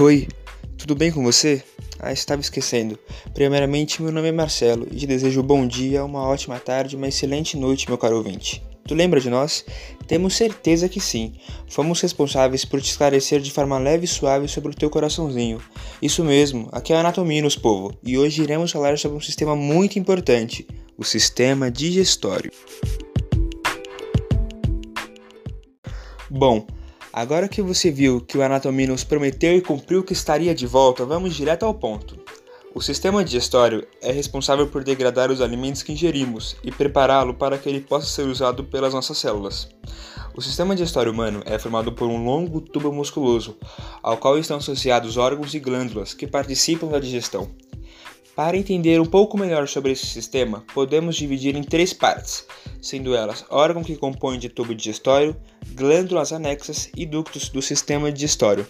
Oi, tudo bem com você? Ah, estava esquecendo. Primeiramente, meu nome é Marcelo e te desejo um bom dia, uma ótima tarde, uma excelente noite, meu caro ouvinte. Tu lembra de nós? Temos certeza que sim. Fomos responsáveis por te esclarecer de forma leve e suave sobre o teu coraçãozinho. Isso mesmo, aqui é a Anatomia nos Povo, e hoje iremos falar sobre um sistema muito importante, o sistema digestório. Bom, agora que você viu que o Anatomia nos prometeu e cumpriu que estaria de volta, vamos direto ao ponto. O sistema digestório é responsável por degradar os alimentos que ingerimos e prepará-lo para que ele possa ser usado pelas nossas células. O sistema digestório humano é formado por um longo tubo musculoso, ao qual estão associados órgãos e glândulas que participam da digestão. Para entender um pouco melhor sobre esse sistema, podemos dividir em três partes, sendo elas órgão que compõe de tubo digestório, glândulas anexas e ductos do sistema digestório.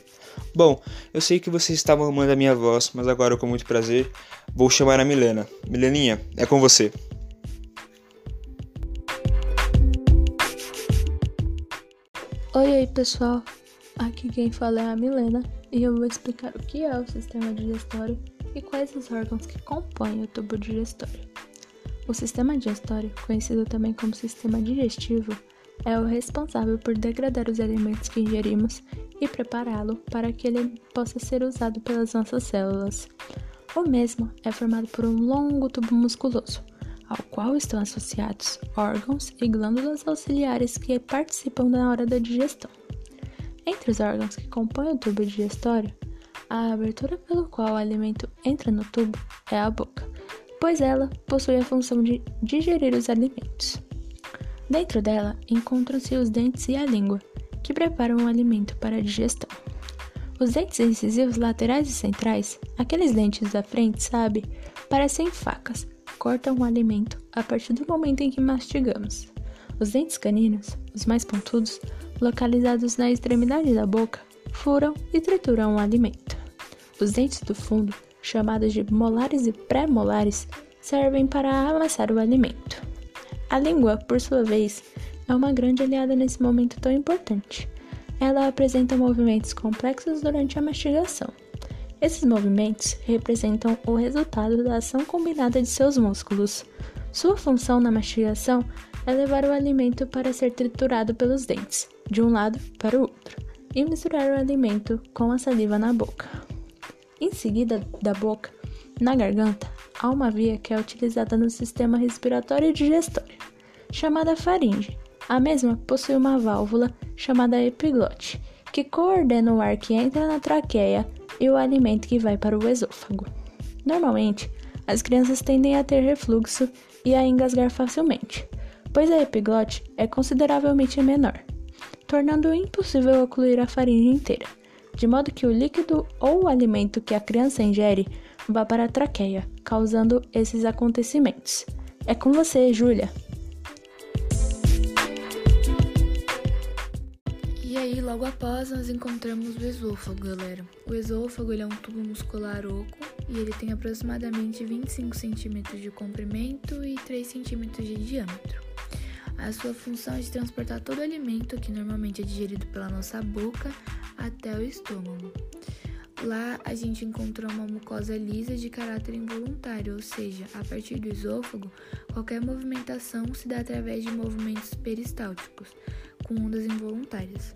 Bom, eu sei que vocês estavam amando a minha voz, mas agora com muito prazer vou chamar a Milena. Mileninha, é com você. Oi, oi pessoal, aqui quem fala é a Milena e eu vou explicar o que é o sistema digestório e quais os órgãos que compõem o tubo digestório. O sistema digestório, conhecido também como sistema digestivo, é o responsável por degradar os alimentos que ingerimos e prepará-lo para que ele possa ser usado pelas nossas células. O mesmo é formado por um longo tubo musculoso, ao qual estão associados órgãos e glândulas auxiliares que participam na hora da digestão. Entre os órgãos que compõem o tubo digestório, a abertura pelo qual o alimento entra no tubo é a boca, pois ela possui a função de digerir os alimentos. Dentro dela encontram-se os dentes e a língua, que preparam o alimento para a digestão. Os dentes incisivos laterais e centrais, aqueles dentes da frente, sabe, parecem facas, cortam o alimento a partir do momento em que mastigamos. Os dentes caninos, os mais pontudos, localizados na extremidade da boca, furam e trituram o alimento. Os dentes do fundo, chamados de molares e pré-molares, servem para amassar o alimento. A língua, por sua vez, é uma grande aliada nesse momento tão importante. Ela apresenta movimentos complexos durante a mastigação. Esses movimentos representam o resultado da ação combinada de seus músculos. Sua função na mastigação é levar o alimento para ser triturado pelos dentes, de um lado para o outro, e misturar o alimento com a saliva na boca. Em seguida da boca, na garganta, há uma via que é utilizada no sistema respiratório e digestório, chamada faringe, a mesma possui uma válvula chamada epiglote, que coordena o ar que entra na traqueia e o alimento que vai para o esôfago. Normalmente, as crianças tendem a ter refluxo e a engasgar facilmente, pois a epiglote é consideravelmente menor, tornando impossível ocluir a faringe inteira, de modo que o líquido ou o alimento que a criança ingere vá para a traqueia, causando esses acontecimentos. É com você, Júlia. E aí, logo após, nós encontramos o esôfago, galera. O esôfago é um tubo muscular oco e ele tem aproximadamente 25 centímetros de comprimento e 3 centímetros de diâmetro. A sua função é de transportar todo o alimento, que normalmente é digerido pela nossa boca, até o estômago. Lá a gente encontrou uma mucosa lisa de caráter involuntário, ou seja, a partir do esôfago, qualquer movimentação se dá através de movimentos peristálticos com ondas involuntárias.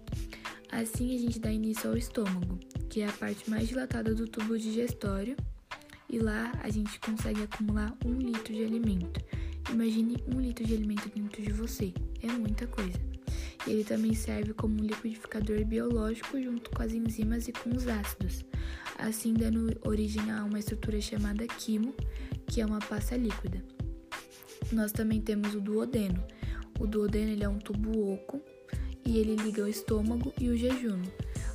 Assim, a gente dá início ao estômago, que é a parte mais dilatada do tubo digestório, e lá a gente consegue acumular um litro de alimento. Imagine um litro de alimento dentro de você, é muita coisa. Ele também serve como um liquidificador biológico junto com as enzimas e com os ácidos, assim dando origem a uma estrutura chamada quimo, que é uma pasta líquida. Nós também temos o duodeno. O duodeno ele é um tubo oco e ele liga o estômago e o jejum.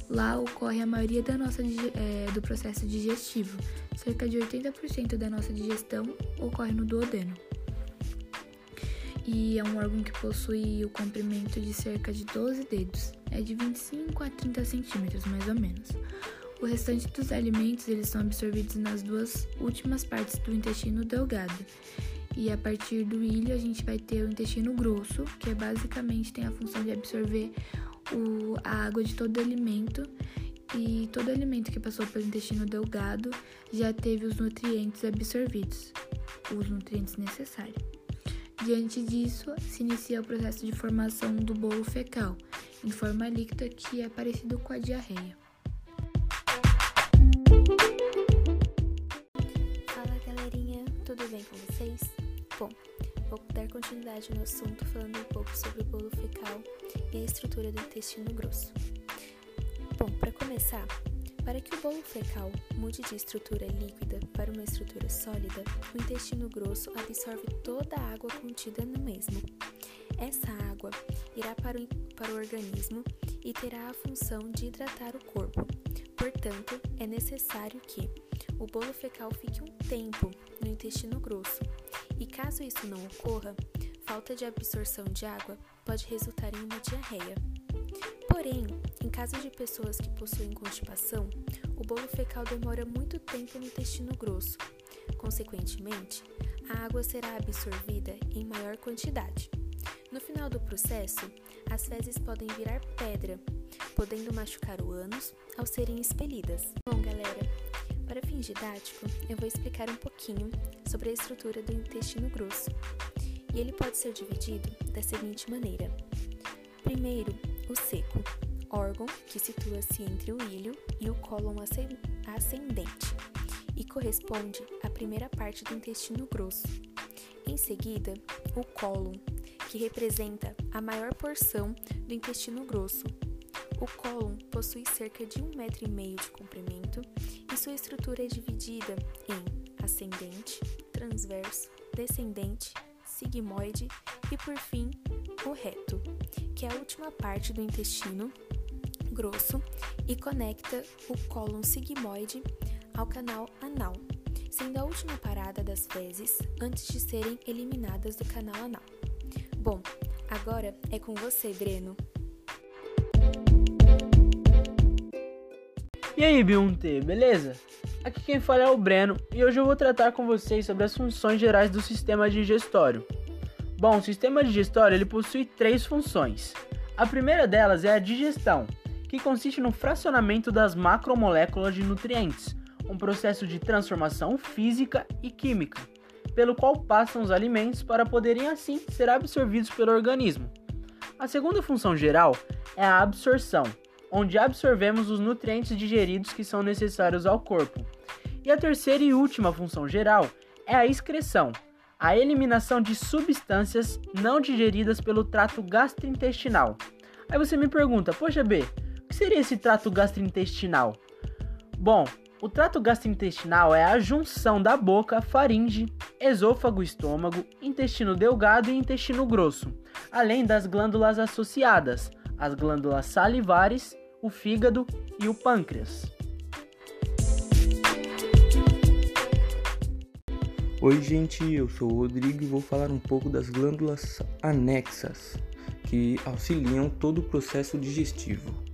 Lá ocorre a maioria da nossa, é, do processo digestivo. Cerca de 80% da nossa digestão ocorre no duodeno. E é um órgão que possui o comprimento de cerca de 12 dedos. É de 25 a 30 centímetros, mais ou menos. O restante dos alimentos eles são absorvidos nas duas últimas partes do intestino delgado e a partir do ilho a gente vai ter o intestino grosso, que é basicamente tem a função de absorver o, a água de todo alimento e todo alimento que passou pelo intestino delgado já teve os nutrientes absorvidos, os nutrientes necessários. Diante disso, se inicia o processo de formação do bolo fecal, em forma líquida que é parecido com a diarreia. Fala galerinha, tudo bem com vocês? Bom, vou dar continuidade no assunto falando um pouco sobre o bolo fecal e a estrutura do intestino grosso. Bom, para começar, para que o bolo fecal mude de estrutura líquida para uma estrutura sólida, o intestino grosso absorve toda a água contida no mesmo. Essa água irá para o, para o organismo e terá a função de hidratar o corpo. Portanto, é necessário que o bolo fecal fique um tempo no intestino grosso. E caso isso não ocorra, falta de absorção de água pode resultar em uma diarreia. Porém, em caso de pessoas que possuem constipação, o bolo fecal demora muito tempo no intestino grosso. Consequentemente, a água será absorvida em maior quantidade. No final do processo, as fezes podem virar pedra, podendo machucar o ânus ao serem expelidas. Bom, galera, para fim didático, eu vou explicar um pouquinho sobre a estrutura do intestino grosso. E ele pode ser dividido da seguinte maneira: primeiro, o seco, órgão que situa-se entre o ilho e o cólon ascendente e corresponde à primeira parte do intestino grosso. Em seguida, o cólon, que representa a maior porção do intestino grosso. O cólon possui cerca de um metro e meio de comprimento e sua estrutura é dividida em ascendente, transverso, descendente, sigmoide e, por fim, o reto que é a última parte do intestino grosso e conecta o cólon sigmoide ao canal anal, sendo a última parada das fezes antes de serem eliminadas do canal anal. Bom, agora é com você, Breno. E aí, Biunte, beleza? Aqui quem fala é o Breno e hoje eu vou tratar com vocês sobre as funções gerais do sistema digestório. Bom, o sistema digestório ele possui três funções. A primeira delas é a digestão, que consiste no fracionamento das macromoléculas de nutrientes, um processo de transformação física e química, pelo qual passam os alimentos para poderem assim ser absorvidos pelo organismo. A segunda função geral é a absorção, onde absorvemos os nutrientes digeridos que são necessários ao corpo. E a terceira e última função geral é a excreção, a eliminação de substâncias não digeridas pelo trato gastrointestinal. Aí você me pergunta, poxa B, seria esse trato gastrointestinal? Bom, o trato gastrointestinal é a junção da boca, faringe, esôfago, estômago, intestino delgado e intestino grosso, além das glândulas associadas, as glândulas salivares, o fígado e o pâncreas. Oi, gente, eu sou o Rodrigo e vou falar um pouco das glândulas anexas, que auxiliam todo o processo digestivo.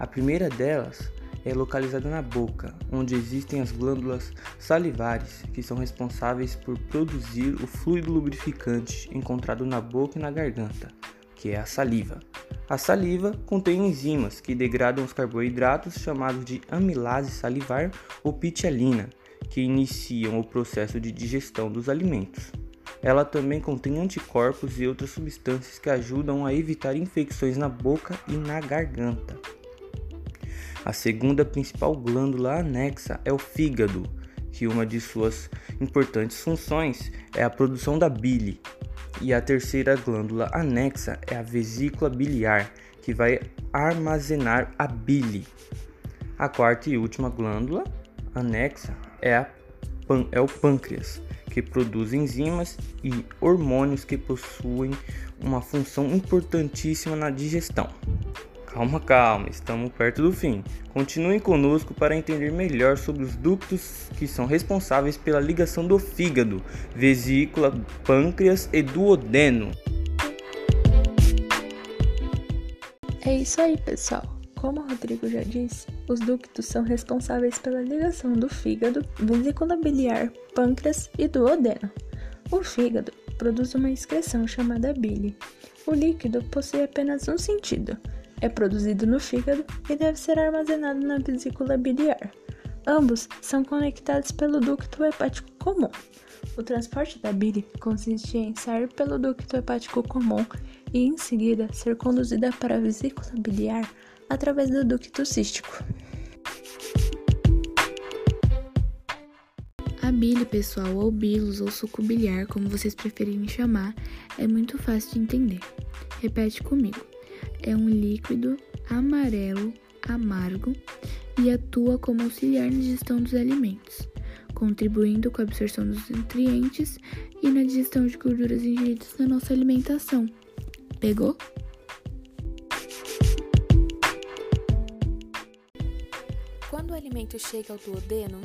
A primeira delas é localizada na boca, onde existem as glândulas salivares, que são responsáveis por produzir o fluido lubrificante encontrado na boca e na garganta, que é a saliva. A saliva contém enzimas que degradam os carboidratos chamados de amilase salivar ou pitialina, que iniciam o processo de digestão dos alimentos. Ela também contém anticorpos e outras substâncias que ajudam a evitar infecções na boca e na garganta. A segunda principal glândula anexa é o fígado, que uma de suas importantes funções é a produção da bile. E a terceira glândula anexa é a vesícula biliar, que vai armazenar a bile. A quarta e última glândula anexa é, é o pâncreas, que produz enzimas e hormônios que possuem uma função importantíssima na digestão. Calma, calma, estamos perto do fim. Continuem conosco para entender melhor sobre os ductos que são responsáveis pela ligação do fígado, vesícula, pâncreas e duodeno. É isso aí, pessoal. Como o Rodrigo já disse, os ductos são responsáveis pela ligação do fígado, vesícula biliar, pâncreas e duodeno. O fígado produz uma excreção chamada bile. O líquido possui apenas um sentido, é produzido no fígado e deve ser armazenado na vesícula biliar. Ambos são conectados pelo ducto hepático comum. O transporte da bile consiste em sair pelo ducto hepático comum e, em seguida, ser conduzida para a vesícula biliar através do ducto cístico. A bile, pessoal, ou bilos, ou suco biliar, como vocês preferirem chamar, é muito fácil de entender. Repete comigo. É um líquido amarelo, amargo e atua como auxiliar na digestão dos alimentos, contribuindo com a absorção dos nutrientes e na digestão de gorduras ingeridas na nossa alimentação. Pegou? Quando o alimento chega ao duodeno,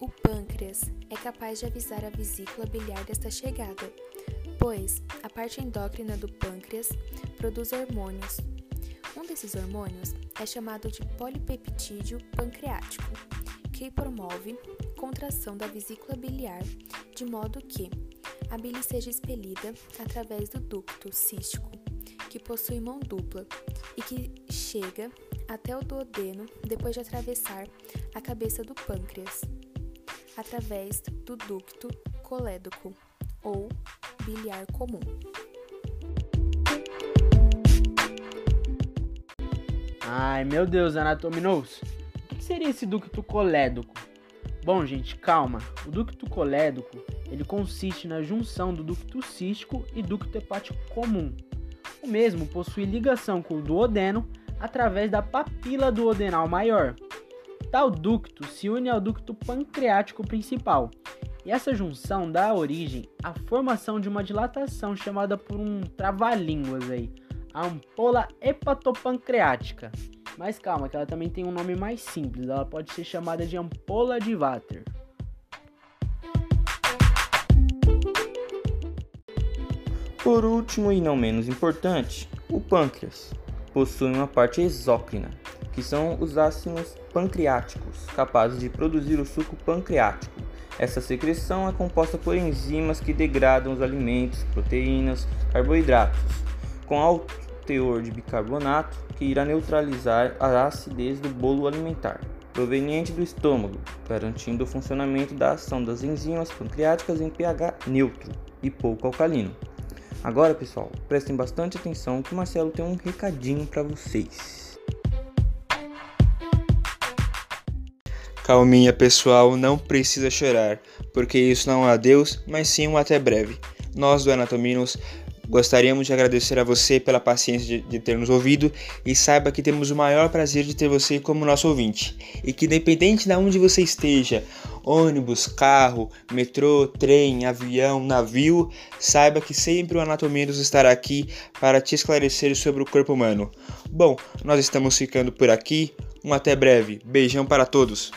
o pâncreas é capaz de avisar a vesícula biliar desta chegada, pois a parte endócrina do pâncreas produz hormônios. Um desses hormônios é chamado de polipeptídeo pancreático, que promove contração da vesícula biliar de modo que a bile seja expelida através do ducto cístico, que possui mão dupla e que chega até o duodeno depois de atravessar a cabeça do pâncreas através do ducto colédoco ou biliar comum. Ai meu Deus, Anatominos! O que seria esse ducto colédoco? Bom, gente, calma. O ducto colédoco ele consiste na junção do ducto cístico e ducto hepático comum. O mesmo possui ligação com o duodeno através da papila duodenal maior, Tal ducto se une ao ducto pancreático principal, e essa junção dá origem à formação de uma dilatação chamada por um trava-línguas aí, a ampola hepatopancreática. Mas calma, que ela também tem um nome mais simples, ela pode ser chamada de ampola de Vater. Por último e não menos importante, o pâncreas possui uma parte exócrina, que são os ácidos pancreáticos, capazes de produzir o suco pancreático. Essa secreção é composta por enzimas que degradam os alimentos, proteínas, carboidratos, com alto teor de bicarbonato que irá neutralizar a acidez do bolo alimentar, proveniente do estômago, garantindo o funcionamento da ação das enzimas pancreáticas em pH neutro e pouco alcalino. Agora, pessoal, prestem bastante atenção que o Marcelo tem um recadinho para vocês. Calminha, pessoal, não precisa chorar, porque isso não é um adeus, mas sim um até breve. Nós do Anatominos gostaríamos de agradecer a você pela paciência de, de, ter nos ouvido e saiba que temos o maior prazer de ter você como nosso ouvinte. E que independente de onde você esteja, ônibus, carro, metrô, trem, avião, navio, saiba que sempre o Anatominos estará aqui para te esclarecer sobre o corpo humano. Bom, nós estamos ficando por aqui. Um até breve. Beijão para todos.